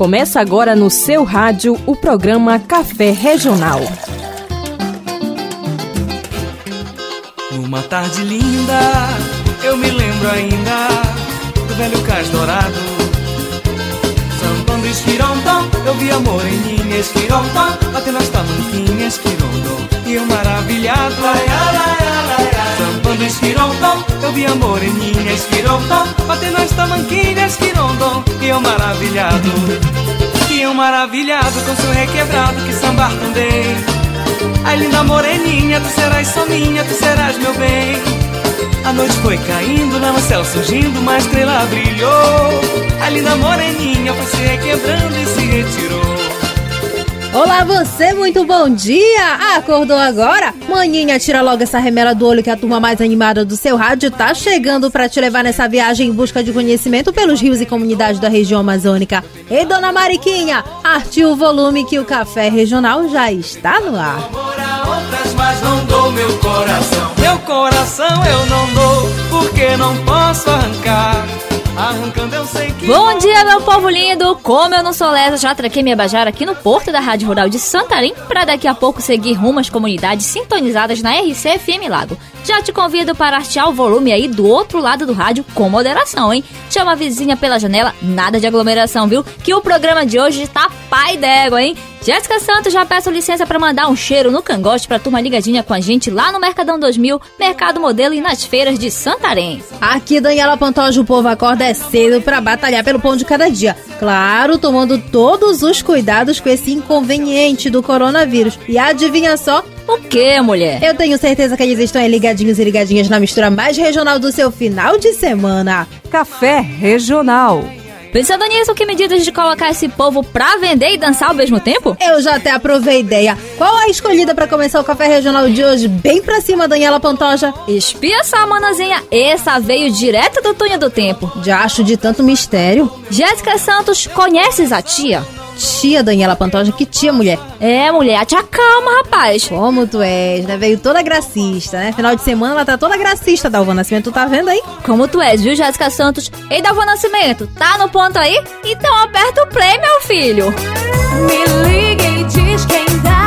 Começa agora no seu rádio o programa Café Regional. Numa tarde linda, eu me lembro ainda do velho cais dourado. Sambando esquirondom, eu vi a moreninha esquirondom, batendo as tamanquinhas esquirondom. E eu maravilhado, ai, ai, ai, ai, ai. Sambando esquirondom, eu vi a moreninha esquirondom, batendo as tamanquinhas esquirondom. E eu maravilhado, e eu maravilhado com seu requebrado que sambar também. Ai linda moreninha, tu serás só minha, tu serás meu bem. A noite foi caindo, lá no céu surgindo, uma estrela brilhou. A linda moreninha foi se requebrando e se retirou. Olá você, muito bom dia! Acordou agora? Maninha, tira logo essa remela do olho que a turma mais animada do seu rádio tá chegando para te levar nessa viagem em busca de conhecimento pelos rios e comunidades da região amazônica. Ei, dona Mariquinha, arte o volume que o café regional já está no ar. Mas não dou meu coração. Meu coração eu não dou, porque não posso arrancar. Arrancando eu sei que. Bom dia, meu povo lindo! Como eu não sou lesa, já traquei minha bajara aqui no porto da Rádio Rural de Santarém para daqui a pouco seguir rumo às comunidades sintonizadas na RC FM Lago. Já te convido para artear o volume aí do outro lado do rádio com moderação, hein? Chama a vizinha pela janela, nada de aglomeração, viu? Que o programa de hoje tá pai d'égua, hein? Jéssica Santos, já peço licença para mandar um cheiro no cangote pra turma ligadinha com a gente lá no Mercadão 2000, Mercado Modelo e nas feiras de Santarém. Aqui, Daniela Pantoja, o povo acorda é cedo para batalhar pelo pão de cada dia. Claro, tomando todos os cuidados com esse inconveniente do coronavírus. E adivinha só? O que, mulher? Eu tenho certeza que eles estão aí ligadinhos e ligadinhas na mistura mais regional do seu final de semana. Café Regional. Pensando nisso, que medidas de colocar esse povo pra vender e dançar ao mesmo tempo? Eu já até aprovei a ideia. Qual a escolhida para começar o café regional de hoje? Bem pra cima, Daniela Pantoja. Espia só, manazinha, essa veio direto do túnel do tempo. Já acho de tanto mistério. Jéssica Santos, conheces a tia? Tia Daniela Pantoja, que tia mulher. É, mulher, te acalma, rapaz. Como tu és, né? Veio toda gracista, né? Final de semana ela tá toda gracista, Dalva Nascimento, tu tá vendo aí? Como tu és, viu, Jéssica Santos? Ei, Dalva Nascimento, tá no ponto aí? Então aperta o play, meu filho. Me liga e diz quem dá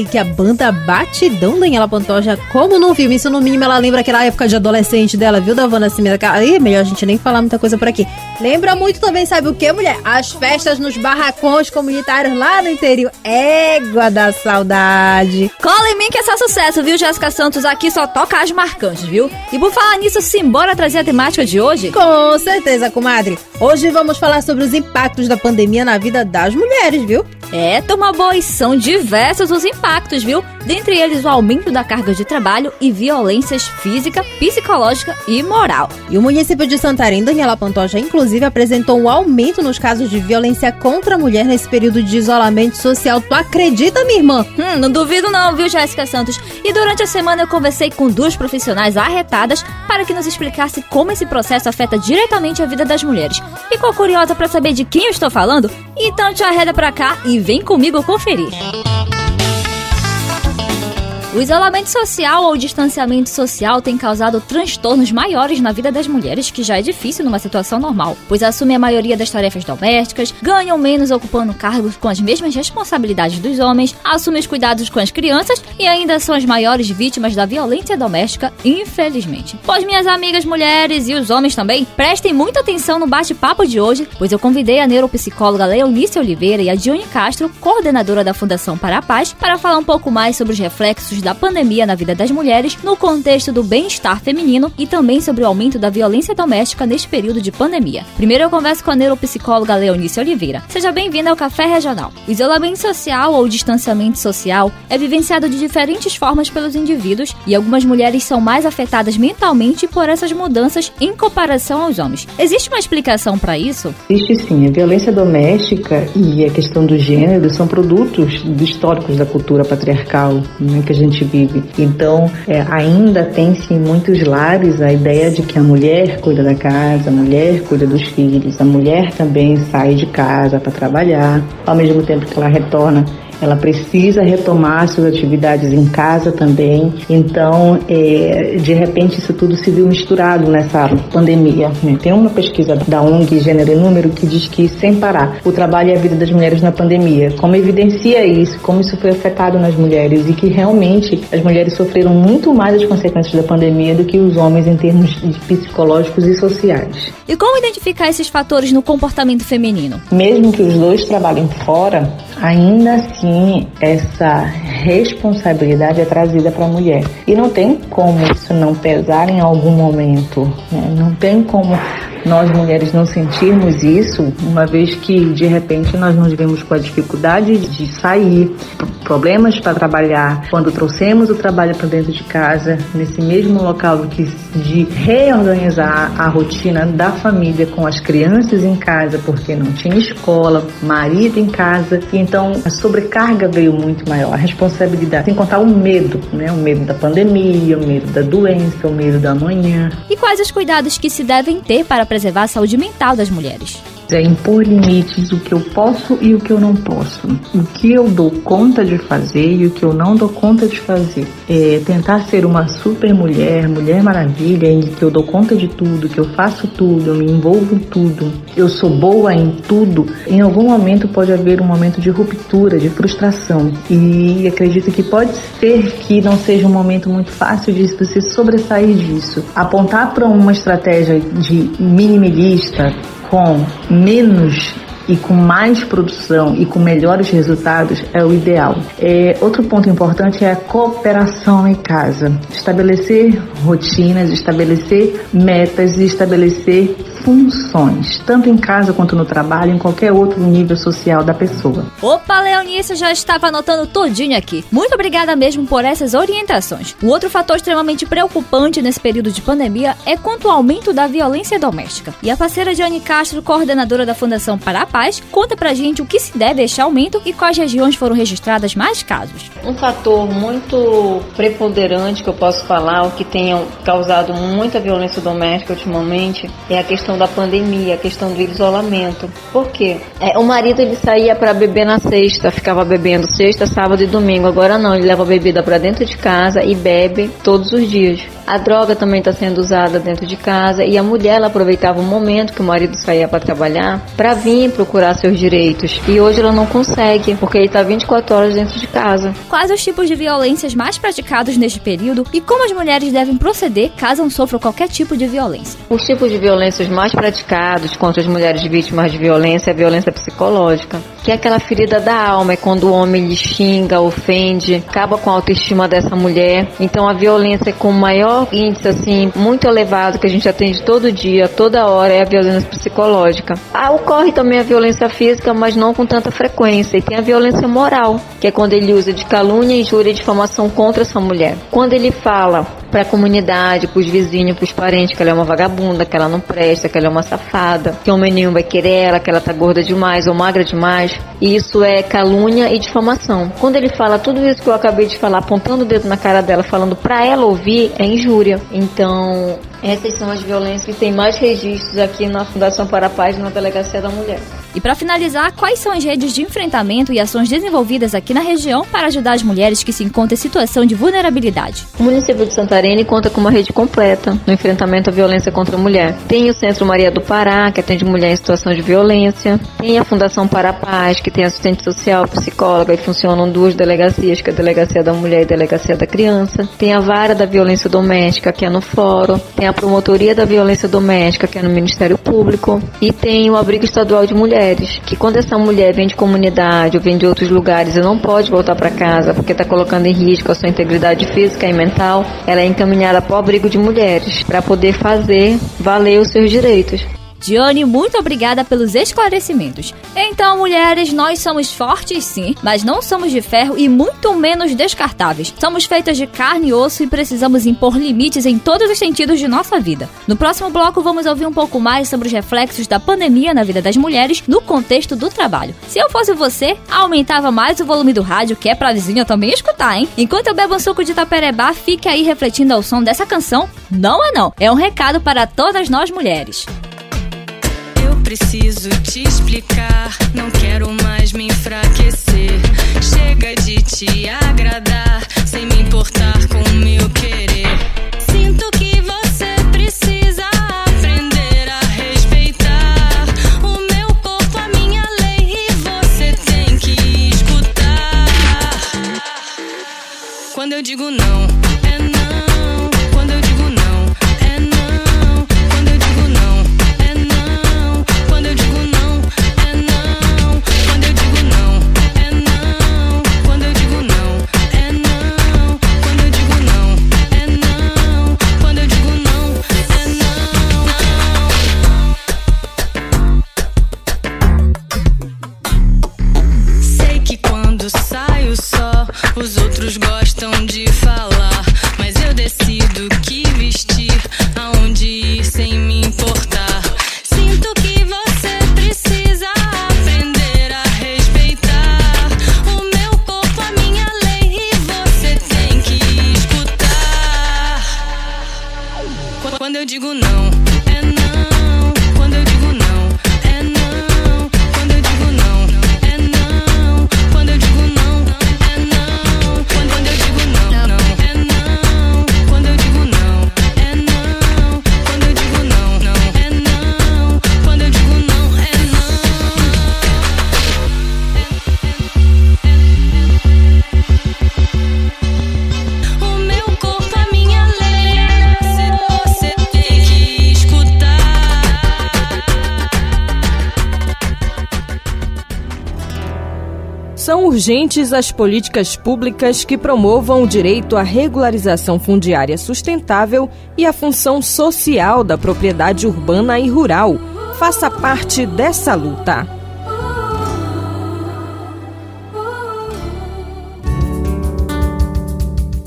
Da relíquia, banda Batidão, Daniela Pantoja. Como no filme, isso no mínimo ela lembra aquela época de adolescente dela, viu, Davana Nascimento? Aí, melhor a gente nem falar muita coisa por aqui. Lembra muito também, sabe o que, mulher? As festas nos barracões comunitários lá no interior. Égua da saudade. Cola em mim que é só sucesso, viu, Jéssica Santos? Aqui só toca as marcantes, viu? E por falar nisso, simbora trazer a temática de hoje? Com certeza, comadre. Hoje vamos falar sobre os impactos da pandemia na vida das mulheres, viu? É, e são diversos os impactos, viu? Dentre eles, o aumento da carga de trabalho e violências física, psicológica e moral. E o município de Santarém, Daniela Pantoja, inclusive apresentou um aumento nos casos de violência contra a mulher nesse período de isolamento social. Tu acredita, minha irmã? Hum, não duvido não, viu, Jéssica Santos? E durante a semana eu conversei com duas profissionais arretadas para que nos explicasse como esse processo afeta diretamente a vida das mulheres. Ficou curiosa para saber de quem eu estou falando? Então te arreda pra cá e vem comigo conferir. O isolamento social ou distanciamento social tem causado transtornos maiores na vida das mulheres, que já é difícil numa situação normal, pois assumem a maioria das tarefas domésticas, ganham menos ocupando cargos com as mesmas responsabilidades dos homens, assumem os cuidados com as crianças e ainda são as maiores vítimas da violência doméstica, infelizmente. Pois minhas amigas mulheres e os homens também, prestem muita atenção no bate-papo de hoje, pois eu convidei a neuropsicóloga Leonice Oliveira e a Dione Castro, coordenadora da Fundação para a Paz, para falar um pouco mais sobre os reflexos da pandemia na vida das mulheres no contexto do bem-estar feminino e também sobre o aumento da violência doméstica neste período de pandemia. Primeiro eu converso com a neuropsicóloga Leonice Oliveira. Seja bem-vinda ao Café Regional. O isolamento social ou distanciamento social é vivenciado de diferentes formas pelos indivíduos e algumas mulheres são mais afetadas mentalmente por essas mudanças em comparação aos homens. Existe uma explicação para isso? Existe sim. A violência doméstica e a questão do gênero são produtos históricos da cultura patriarcal né, que a gente vive. Então, é, ainda tem-se em muitos lares a ideia de que a mulher cuida da casa, a mulher cuida dos filhos, a mulher também sai de casa para trabalhar, ao mesmo tempo que ela retorna ela precisa retomar suas atividades em casa também. Então, é, de repente, isso tudo se viu misturado nessa pandemia. Né? Tem uma pesquisa da ONG Gênero e Número que diz que, sem parar, o trabalho e a vida das mulheres na pandemia, como evidencia isso, como isso foi afetado nas mulheres e que realmente as mulheres sofreram muito mais as consequências da pandemia do que os homens em termos psicológicos e sociais. E como identificar esses fatores no comportamento feminino? Mesmo que os dois trabalhem fora, ainda assim sim essa responsabilidade é trazida para a mulher. E não tem como isso não pesar em algum momento. Né? Não tem como nós mulheres não sentirmos isso, uma vez que de repente nós nos vemos com a dificuldade de sair, problemas para trabalhar, quando trouxemos o trabalho para dentro de casa, nesse mesmo local que de reorganizar a rotina da família com as crianças em casa, porque não tinha escola, marido em casa, e então a sobrecarga veio muito maior, a responsabilidade, sem contar o medo, né? O medo da pandemia, o medo da doença, o medo da manhã. E quais os cuidados que se devem ter para preservar a saúde mental das mulheres é impor limites, o que eu posso e o que eu não posso, o que eu dou conta de fazer e o que eu não dou conta de fazer. É tentar ser uma super mulher, mulher maravilha, em que eu dou conta de tudo, que eu faço tudo, eu me envolvo em tudo, eu sou boa em tudo. Em algum momento pode haver um momento de ruptura, de frustração e acredito que pode ser que não seja um momento muito fácil de você sobressair disso. Apontar para uma estratégia de minimalista com menos e com mais produção e com melhores resultados é o ideal. É, outro ponto importante é a cooperação em casa. Estabelecer rotinas, estabelecer metas e estabelecer funções, tanto em casa quanto no trabalho, em qualquer outro nível social da pessoa. Opa, Leonice, já estava anotando todinho aqui. Muito obrigada mesmo por essas orientações. O outro fator extremamente preocupante nesse período de pandemia é quanto ao aumento da violência doméstica. E a parceira Johnny Castro, coordenadora da Fundação para a Paz, conta pra gente o que se deve a este aumento e quais regiões foram registradas mais casos. Um fator muito preponderante que eu posso falar, o que tenha causado muita violência doméstica ultimamente, é a questão questão da pandemia, a questão do isolamento. Por quê? É, o marido ele saía para beber na sexta, ficava bebendo sexta, sábado e domingo. Agora não, ele leva a bebida para dentro de casa e bebe todos os dias. A droga também está sendo usada dentro de casa e a mulher ela aproveitava o momento que o marido saía para trabalhar para vir procurar seus direitos. E hoje ela não consegue, porque ele está 24 horas dentro de casa. Quais os tipos de violências mais praticados neste período e como as mulheres devem proceder caso sofram qualquer tipo de violência? Os tipos de violências mais praticados contra as mulheres vítimas de violência é a violência psicológica, que é aquela ferida da alma, é quando o homem lhe xinga, ofende, acaba com a autoestima dessa mulher. Então a violência com maior índice assim muito elevado que a gente atende todo dia, toda hora é a violência psicológica. Ah, ocorre também a violência física, mas não com tanta frequência. E tem a violência moral, que é quando ele usa de calúnia, injúria e difamação contra essa mulher. Quando ele fala para a comunidade, para os vizinhos, para os parentes que ela é uma vagabunda, que ela não presta, que ela é uma safada, que o menino vai querer ela, que ela tá gorda demais ou magra demais. E isso é calúnia e difamação. Quando ele fala tudo isso que eu acabei de falar, apontando o dedo na cara dela, falando para ela ouvir, é injúria. Então, essas são as violências que tem mais registros aqui na Fundação para a Paz, na Delegacia da Mulher. E para finalizar, quais são as redes de enfrentamento e ações desenvolvidas aqui na região para ajudar as mulheres que se encontram em situação de vulnerabilidade? O município de Santarém conta com uma rede completa no enfrentamento à violência contra a mulher. Tem o Centro Maria do Pará, que atende mulher em situação de violência. Tem a Fundação para a Paz, que tem assistente social, psicóloga e funcionam duas delegacias, que é a Delegacia da Mulher e a Delegacia da Criança. Tem a Vara da Violência Doméstica, que é no Fórum. Tem a Promotoria da Violência Doméstica, que é no Ministério Público. E tem o Abrigo Estadual de Mulheres mulheres. Que quando essa mulher vem de comunidade ou vem de outros lugares e não pode voltar para casa porque está colocando em risco a sua integridade física e mental, ela é encaminhada para o abrigo de mulheres para poder fazer valer os seus direitos. Dione, muito obrigada pelos esclarecimentos. Então, mulheres, nós somos fortes sim, mas não somos de ferro e muito menos descartáveis. Somos feitas de carne e osso e precisamos impor limites em todos os sentidos de nossa vida. No próximo bloco, vamos ouvir um pouco mais sobre os reflexos da pandemia na vida das mulheres no contexto do trabalho. Se eu fosse você, aumentava mais o volume do rádio, que é pra vizinha também escutar, hein? Enquanto eu bebo um suco de taperebá, fique aí refletindo ao som dessa canção. Não é não, é um recado para todas nós mulheres preciso te explicar. Não quero mais me enfraquecer. Chega de te agradar, sem me importar com o meu querer. Sinto que você precisa aprender a respeitar o meu corpo, a minha lei, e você tem que escutar. Quando eu digo não, São urgentes as políticas públicas que promovam o direito à regularização fundiária sustentável e a função social da propriedade urbana e rural. Faça parte dessa luta.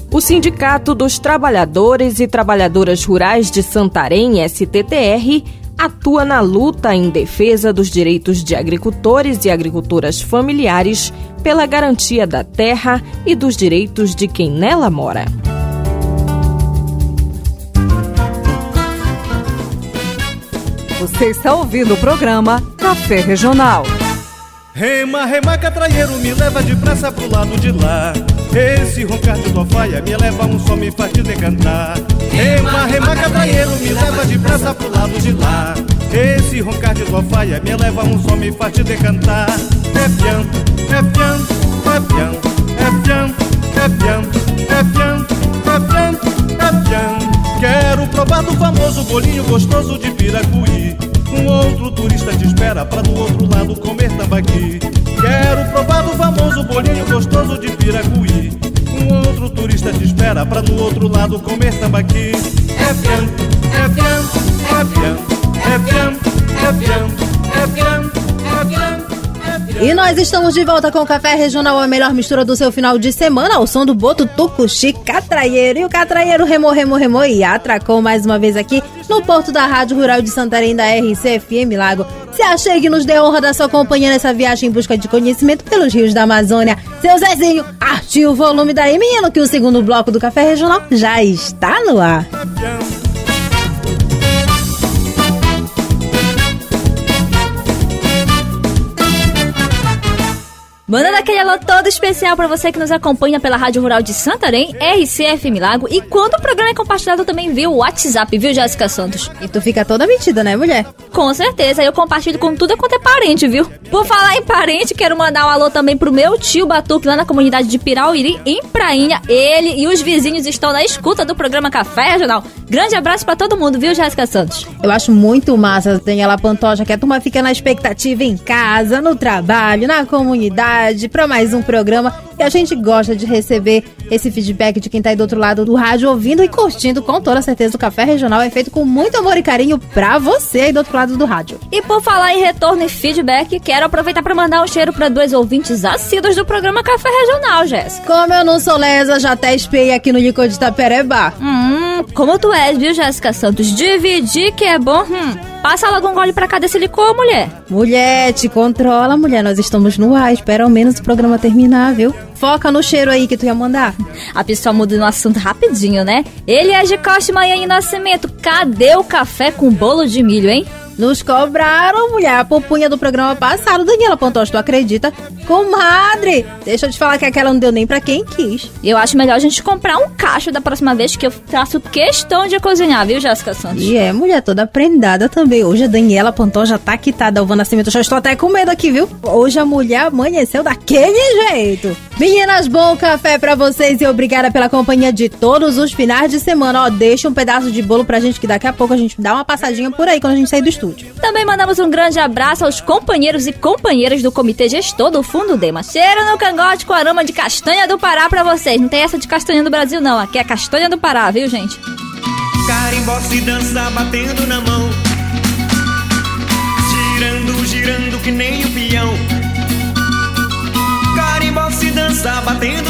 O Sindicato dos Trabalhadores e Trabalhadoras Rurais de Santarém, STTR, atua na luta em defesa dos direitos de agricultores e agricultoras familiares pela garantia da terra e dos direitos de quem nela mora. Você está ouvindo o programa Café Regional. Rema, rema, catraieiro, me leva depressa pro lado de lá. Esse roncar de tua faia me leva um som, me faz te decantar. Rema, rema, catraieiro, me leva depressa pro lado de lá. Esse roncar de tua faia me leva um som, me faz te decantar. É pião, é pião, é pião, é pião, é pião, é pião, é pião, é pião. Quero provar do famoso bolinho gostoso de Piracuí. Um outro turista te espera pra do outro lado comer tambaqui. Quero provar do famoso bolinho gostoso de Piracuí. Um outro turista te espera pra do outro lado comer tambaqui. É pião, é pião, é pião, é pião, é pião, é pião. E nós estamos de volta com o Café Regional, a melhor mistura do seu final de semana, ao som do Boto Tucuxi Catraieiro. E o Catraieiro remou, remou, remou e atracou mais uma vez aqui no porto da Rádio Rural de Santarém da RCFM Lago. Se achegue e nos dê honra da sua companhia nessa viagem em busca de conhecimento pelos rios da Amazônia. Seu Zezinho, arte o volume daí, menino, que o segundo bloco do Café Regional já está no ar. Mandando aquele alô todo especial pra você que nos acompanha pela Rádio Rural de Santarém, RCFM Lago. E quando o programa é compartilhado também via o WhatsApp, viu, Jéssica Santos? E tu fica toda metida, né, mulher? Com certeza, eu compartilho com tudo quanto é parente, viu? Por falar em parente, quero mandar um alô também pro meu tio Batuque lá na comunidade de Pirauiri, em Prainha. Ele e os vizinhos estão na escuta do programa Café Regional. Grande abraço pra todo mundo, viu, Jéssica Santos? Eu acho muito massa, Daniela Pantoja, que a turma fica na expectativa em casa, no trabalho, na comunidade, pra mais um programa. E a gente gosta de receber esse feedback de quem tá aí do outro lado do rádio, ouvindo e curtindo, com toda certeza. O Café Regional é feito com muito amor e carinho pra você aí do outro lado do rádio. E por falar em retorno e feedback, quero aproveitar para mandar um cheiro para dois ouvintes assíduos do programa Café Regional, Jéssica. Como eu não sou lesa, já até espiei aqui no Licor de Itapereba. Hum, como tu és, viu, Jéssica Santos? Dividir que é bom, hum. Passa logo um gole pra cá desse licor, mulher. Mulher, te controla, mulher. Nós estamos no ar. Espera ao menos o programa terminar, viu? Foca no cheiro aí que tu ia mandar. A pessoa muda no assunto rapidinho, né? Ele é de Costa Manhã e Nascimento. Cadê o café com bolo de milho, hein? Nos cobraram, mulher, a pupunha do programa passado. Daniela Pantoja, tu acredita? Comadre, deixa eu te falar que aquela não deu nem pra quem quis. Eu acho melhor a gente comprar um cacho da próxima vez que eu faço questão de cozinhar, viu, Jéssica Santos? E é, mulher toda prendada também. Hoje a Daniela Pantoja tá quitada, o Nascimento. Já estou até com medo aqui, viu? Hoje a mulher amanheceu daquele jeito. Meninas, bom café pra vocês e obrigada pela companhia de todos os finais de semana. Ó, deixa um pedaço de bolo pra gente que daqui a pouco a gente dá uma passadinha por aí quando a gente sair do estúdio. Também mandamos um grande abraço aos companheiros e companheiras do Comitê Gestor do Fundo Dema. Cheiro no cangote com aroma de castanha do Pará pra vocês. Não tem essa de castanha do Brasil, não. Aqui é castanha do Pará, viu, gente? Carimbó se dança batendo na mão Girando, girando que nem o peão Carimbó se dança batendo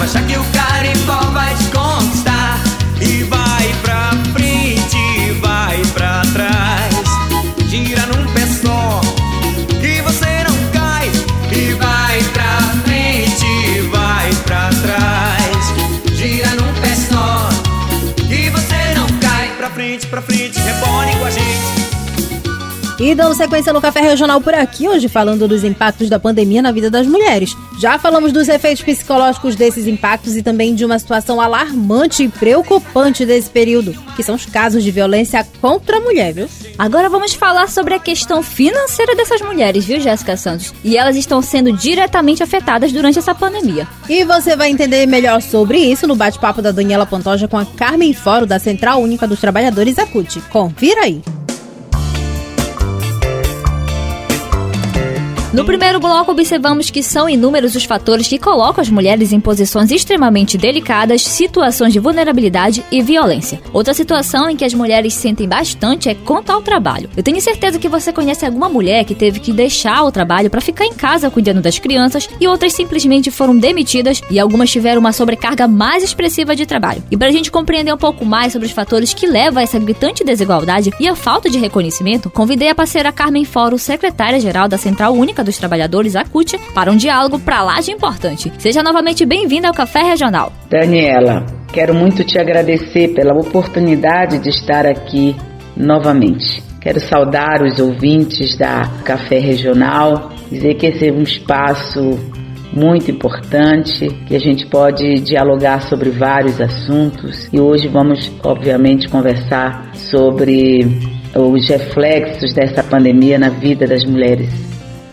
baixar que o carimbó vai te conquistar. E vai pra frente, vai pra trás. Gira num pé só que você não cai. E vai pra frente, vai pra trás. Gira num pé só que você não cai. Pra frente, pra frente, E dando sequência no Café Regional por aqui, hoje falando dos impactos da pandemia na vida das mulheres. Já falamos dos efeitos psicológicos desses impactos e também de uma situação alarmante e preocupante desse período, que são os casos de violência contra a mulher, viu? Agora vamos falar sobre a questão financeira dessas mulheres, viu, Jéssica Santos? E elas estão sendo diretamente afetadas durante essa pandemia. E você vai entender melhor sobre isso no bate-papo da Daniela Pantoja com a Carmen Foro, da Central Única dos Trabalhadores Acute. Confira aí. No primeiro bloco, observamos que são inúmeros os fatores que colocam as mulheres em posições extremamente delicadas, situações de vulnerabilidade e violência. Outra situação em que as mulheres sentem bastante é quanto ao trabalho. Eu tenho certeza que você conhece alguma mulher que teve que deixar o trabalho para ficar em casa cuidando das crianças e outras simplesmente foram demitidas e algumas tiveram uma sobrecarga mais expressiva de trabalho. E para a gente compreender um pouco mais sobre os fatores que levam a essa gritante desigualdade e a falta de reconhecimento, convidei a parceira Carmen Foro, secretária-geral da Central Única dos Trabalhadores, a CUT, para um diálogo pra lá de importante. Seja novamente bem-vinda ao Café Regional. Daniela, quero muito te agradecer pela oportunidade de estar aqui novamente. Quero saudar os ouvintes da Café Regional, dizer que esse é um espaço muito importante, que a gente pode dialogar sobre vários assuntos e hoje vamos, obviamente, conversar sobre os reflexos dessa pandemia na vida das mulheres.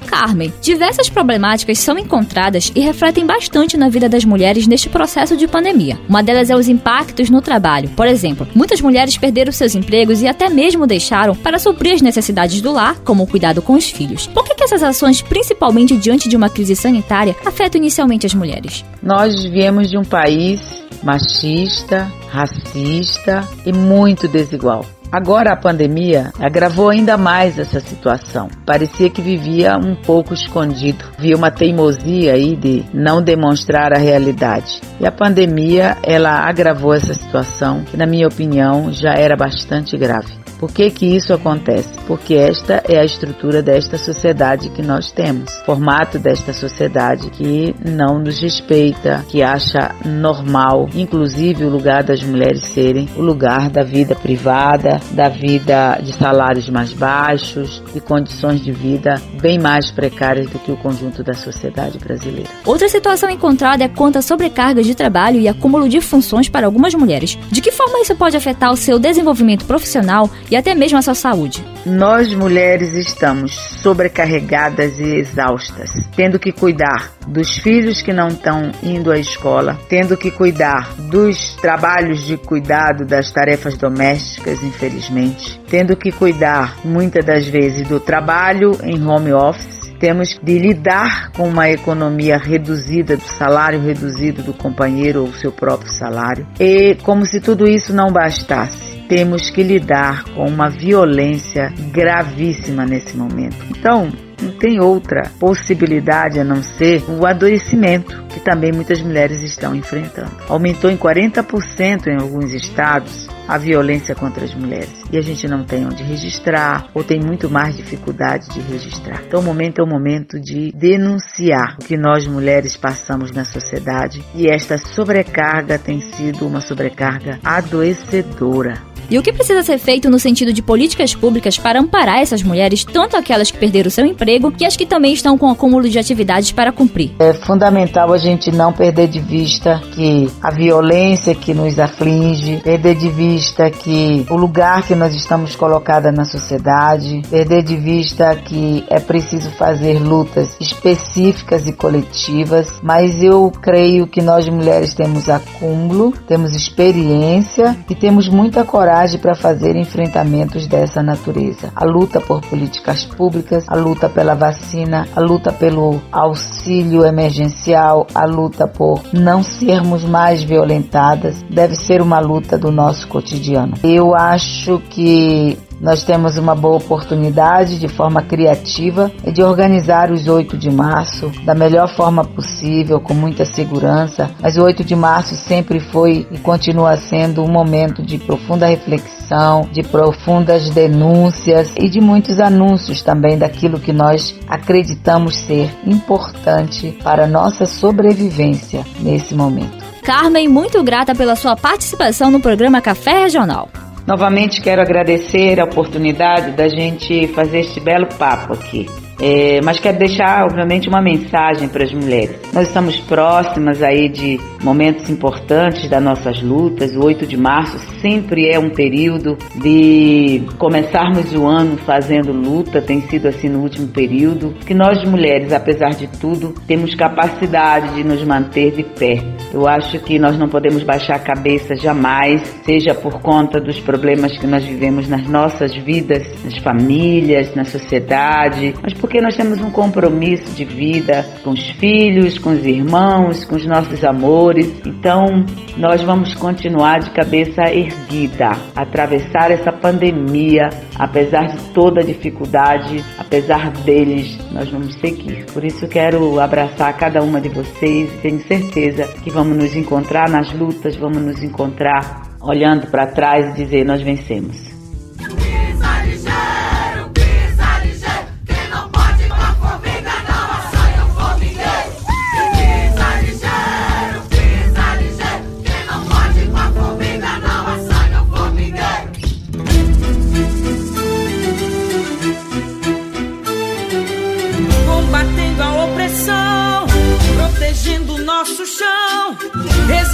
Carmen, diversas problemáticas são encontradas e refletem bastante na vida das mulheres neste processo de pandemia. Uma delas é os impactos no trabalho. Por exemplo, muitas mulheres perderam seus empregos e até mesmo deixaram para suprir as necessidades do lar, como o cuidado com os filhos. Por que, que essas ações, principalmente diante de uma crise sanitária, afetam inicialmente as mulheres? Nós viemos de um país machista, racista e muito desigual. Agora a pandemia agravou ainda mais essa situação. Parecia que vivia um pouco escondido. Havia uma teimosia aí de não demonstrar a realidade. E a pandemia, ela agravou essa situação, que na minha opinião já era bastante grave. Por que que isso acontece? Porque esta é a estrutura desta sociedade que nós temos, formato desta sociedade que não nos respeita, que acha normal, inclusive o lugar das mulheres serem o lugar da vida privada, da vida de salários mais baixos, de condições de vida bem mais precárias do que o conjunto da sociedade brasileira. Outra situação encontrada é quanto à sobrecarga de trabalho e acúmulo de funções para algumas mulheres. De que forma isso pode afetar o seu desenvolvimento profissional e até mesmo a sua saúde? Nós mulheres estamos sobrecarregadas e exaustas, tendo que cuidar dos filhos que não estão indo à escola, tendo que cuidar dos trabalhos de cuidado das tarefas domésticas, infelizmente, tendo que cuidar muitas das vezes do trabalho em home office temos de lidar com uma economia reduzida, do salário reduzido do companheiro ou seu próprio salário. E como se tudo isso não bastasse, temos que lidar com uma violência gravíssima nesse momento. Então, não tem outra possibilidade a não ser o adoecimento que também muitas mulheres estão enfrentando. Aumentou em 40% em alguns estados a violência contra as mulheres e a gente não tem onde registrar ou tem muito mais dificuldade de registrar. Então o momento é o momento de denunciar o que nós mulheres passamos na sociedade e esta sobrecarga tem sido uma sobrecarga adoecedora. E o que precisa ser feito no sentido de políticas públicas para amparar essas mulheres, tanto aquelas que perderam seu emprego e as que também estão com acúmulo de atividades para cumprir? É fundamental a gente não perder de vista que a violência que nos aflige, perder de vista que o lugar que nós estamos colocadas na sociedade, perder de vista que é preciso fazer lutas específicas e coletivas, mas eu creio que nós mulheres temos acúmulo, temos experiência e temos muita coragem para fazer enfrentamentos dessa natureza. A luta por políticas públicas, a luta pela vacina, a luta pelo auxílio emergencial, a luta por não sermos mais violentadas, deve ser uma luta do nosso cotidiano. Eu acho que nós temos uma boa oportunidade de forma criativa de organizar os 8 de março da melhor forma possível, com muita segurança. Mas o 8 de março sempre foi e continua sendo um momento de profunda reflexão, de profundas denúncias e de muitos anúncios também daquilo que nós acreditamos ser importante para a nossa sobrevivência nesse momento. Carmen, muito grata pela sua participação no programa Café Regional. Novamente quero agradecer a oportunidade da gente fazer este belo papo aqui. É, mas quero deixar, obviamente, uma mensagem para as mulheres. Nós estamos próximas aí de momentos importantes das nossas lutas. O 8 de março sempre é um período de começarmos o ano fazendo luta, tem sido assim no último período. Que nós mulheres, apesar de tudo, temos capacidade de nos manter de pé. Eu acho que nós não podemos baixar a cabeça jamais, seja por conta dos problemas que nós vivemos nas nossas vidas, nas famílias, na sociedade, mas por porque nós temos um compromisso de vida com os filhos, com os irmãos, com os nossos amores. Então, nós vamos continuar de cabeça erguida, atravessar essa pandemia, apesar de toda a dificuldade, apesar deles, nós vamos seguir. Por isso, quero abraçar cada uma de vocês e tenho certeza que vamos nos encontrar nas lutas, vamos nos encontrar olhando para trás e dizer: nós vencemos.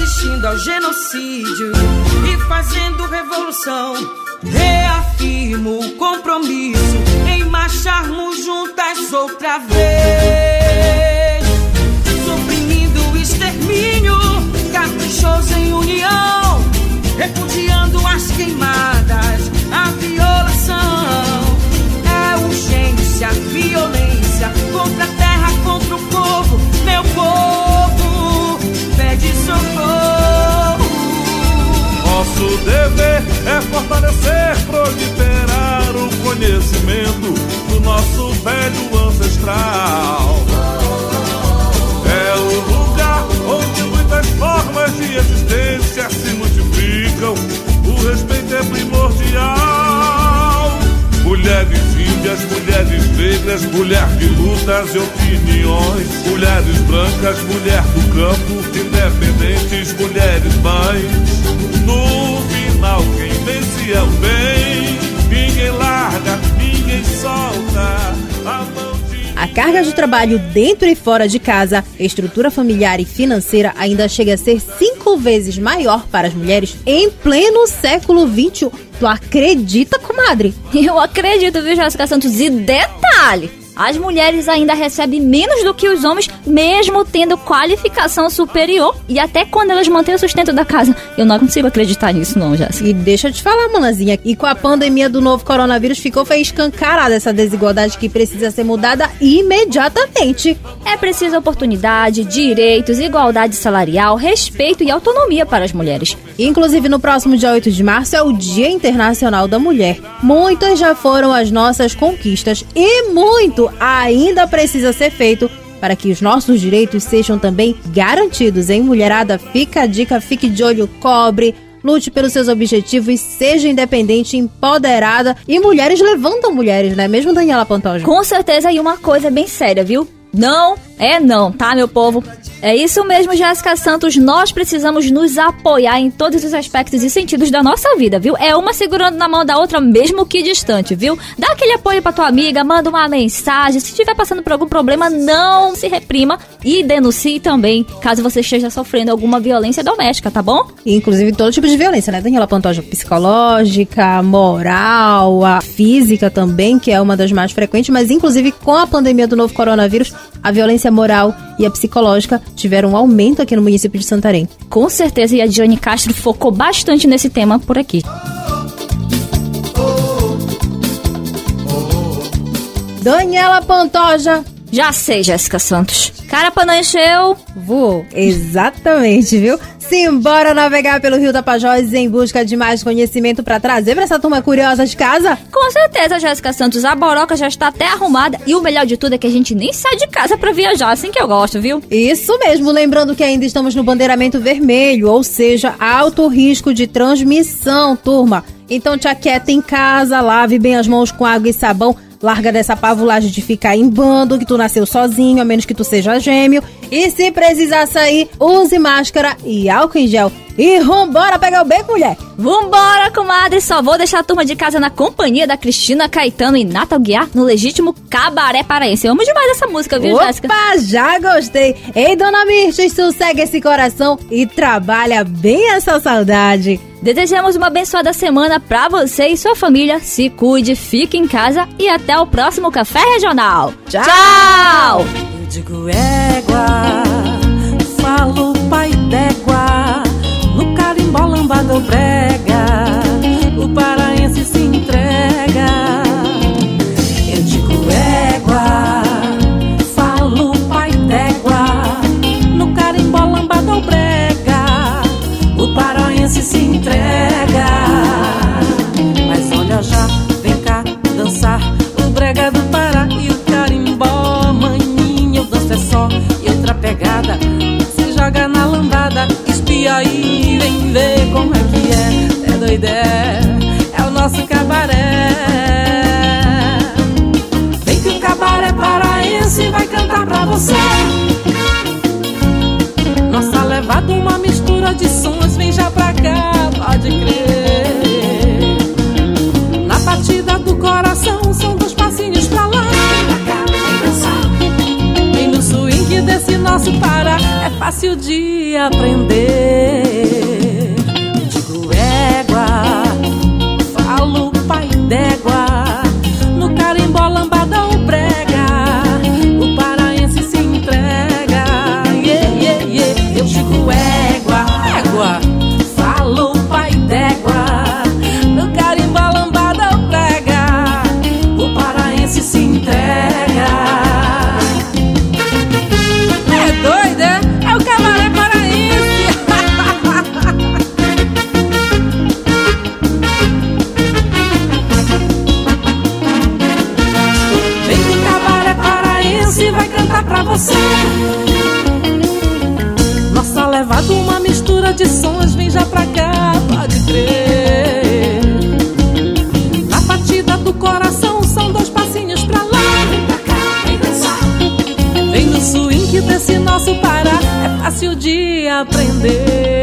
Resistindo ao genocídio e fazendo revolução. Reafirmo o compromisso em marcharmos juntas outra vez, suprimindo o extermínio, caprichoso em união, repudiando as queimadas, a violação. É urgência, violência contra a terra, contra o povo. Meu povo Nosso dever é fortalecer, proliferar o conhecimento do nosso velho ancestral. É o lugar onde muitas formas de existência se multiplicam. O respeito é primordial. Mulheres índias, mulheres negras, mulher que lutas e opiniões. Mulheres brancas, mulher do campo, independentes, mulheres mães. No carga de trabalho dentro e fora de casa, estrutura familiar e financeira ainda chega a ser cinco vezes maior para as mulheres em pleno século XXI. Tu acredita, comadre? Eu acredito, viu, Jéssica Santos? E detalhe! As mulheres ainda recebem menos do que os homens, mesmo tendo qualificação superior e até quando elas mantêm o sustento da casa. Eu não consigo acreditar nisso, não, Jéssica. E deixa eu te falar, manazinha, e com a pandemia do novo coronavírus ficou foi escancarada essa desigualdade que precisa ser mudada imediatamente. É preciso oportunidade, direitos, igualdade salarial, respeito e autonomia para as mulheres. Inclusive, no próximo dia 8 de março é o Dia Internacional da Mulher. Muitas já foram as nossas conquistas e muito ainda precisa ser feito para que os nossos direitos sejam também garantidos, hein? Mulherada, fica a dica, fique de olho, cobre. Lute pelos seus objetivos, seja independente, empoderada. E mulheres levantam mulheres, né? Mesmo Daniela Pantoja. Com certeza, e uma coisa bem séria, viu? Não é não, tá, meu povo? É isso mesmo, Jéssica Santos. Nós precisamos nos apoiar em todos os aspectos e sentidos da nossa vida, viu? É uma segurando na mão da outra, mesmo que distante, viu? Dá aquele apoio pra tua amiga, manda uma mensagem. Se estiver passando por algum problema, não se reprima e denuncie também, caso você esteja sofrendo alguma violência doméstica, tá bom? Inclusive todo tipo de violência, né, Daniela Pantoja? Psicológica, moral, a física também, que é uma das mais frequentes, mas inclusive com a pandemia do novo coronavírus, a violência moral e a psicológica tiveram um aumento aqui no município de Santarém. Com certeza, e a Diane Castro focou bastante nesse tema por aqui. Daniela Pantoja. Já sei, Jéssica Santos. Carapana encheu. Voou. Exatamente, viu? Simbora navegar pelo Rio Tapajós em busca de mais conhecimento para trazer para essa turma curiosa de casa? Com certeza, Jéssica Santos. A boroca já está até arrumada. E o melhor de tudo é que a gente nem sai de casa para viajar, assim que eu gosto, viu? Isso mesmo. Lembrando que ainda estamos no bandeiramento vermelho, ou seja, alto risco de transmissão, turma. Então te aquieta em casa, lave bem as mãos com água e sabão. Larga dessa pavulagem de ficar em bando, que tu nasceu sozinho, a menos que tu seja gêmeo. E se precisar sair, use máscara e álcool em gel. E vambora pegar o beco, mulher! Vambora, comadre! Só vou deixar a turma de casa na companhia da Cristina Caetano e Natal Guiar no legítimo Cabaré Paraense. Eu amo demais essa música, viu, Opa, Jéssica? já gostei! Ei, dona Mirtes, sossega esse coração e trabalha bem essa saudade. Desejamos uma abençoada semana pra você e sua família. Se cuide, fique em casa e até o próximo Café Regional. Tchau! Tchau! Eu digo égua, falo pai d'égua, carimbó você. Nossa levada, uma mistura de sons, vem já pra cá, pode crer. Na batida do coração são dois passinhos pra lá. Vem no swing desse nosso Pará é fácil de aprender. Noivado, uma mistura de sons, vem já pra cá, pode crer. Na batida do coração são dois passinhos pra lá, vem pra cá, vem dançar. Vem no swing desse nosso Pará, é fácil de aprender.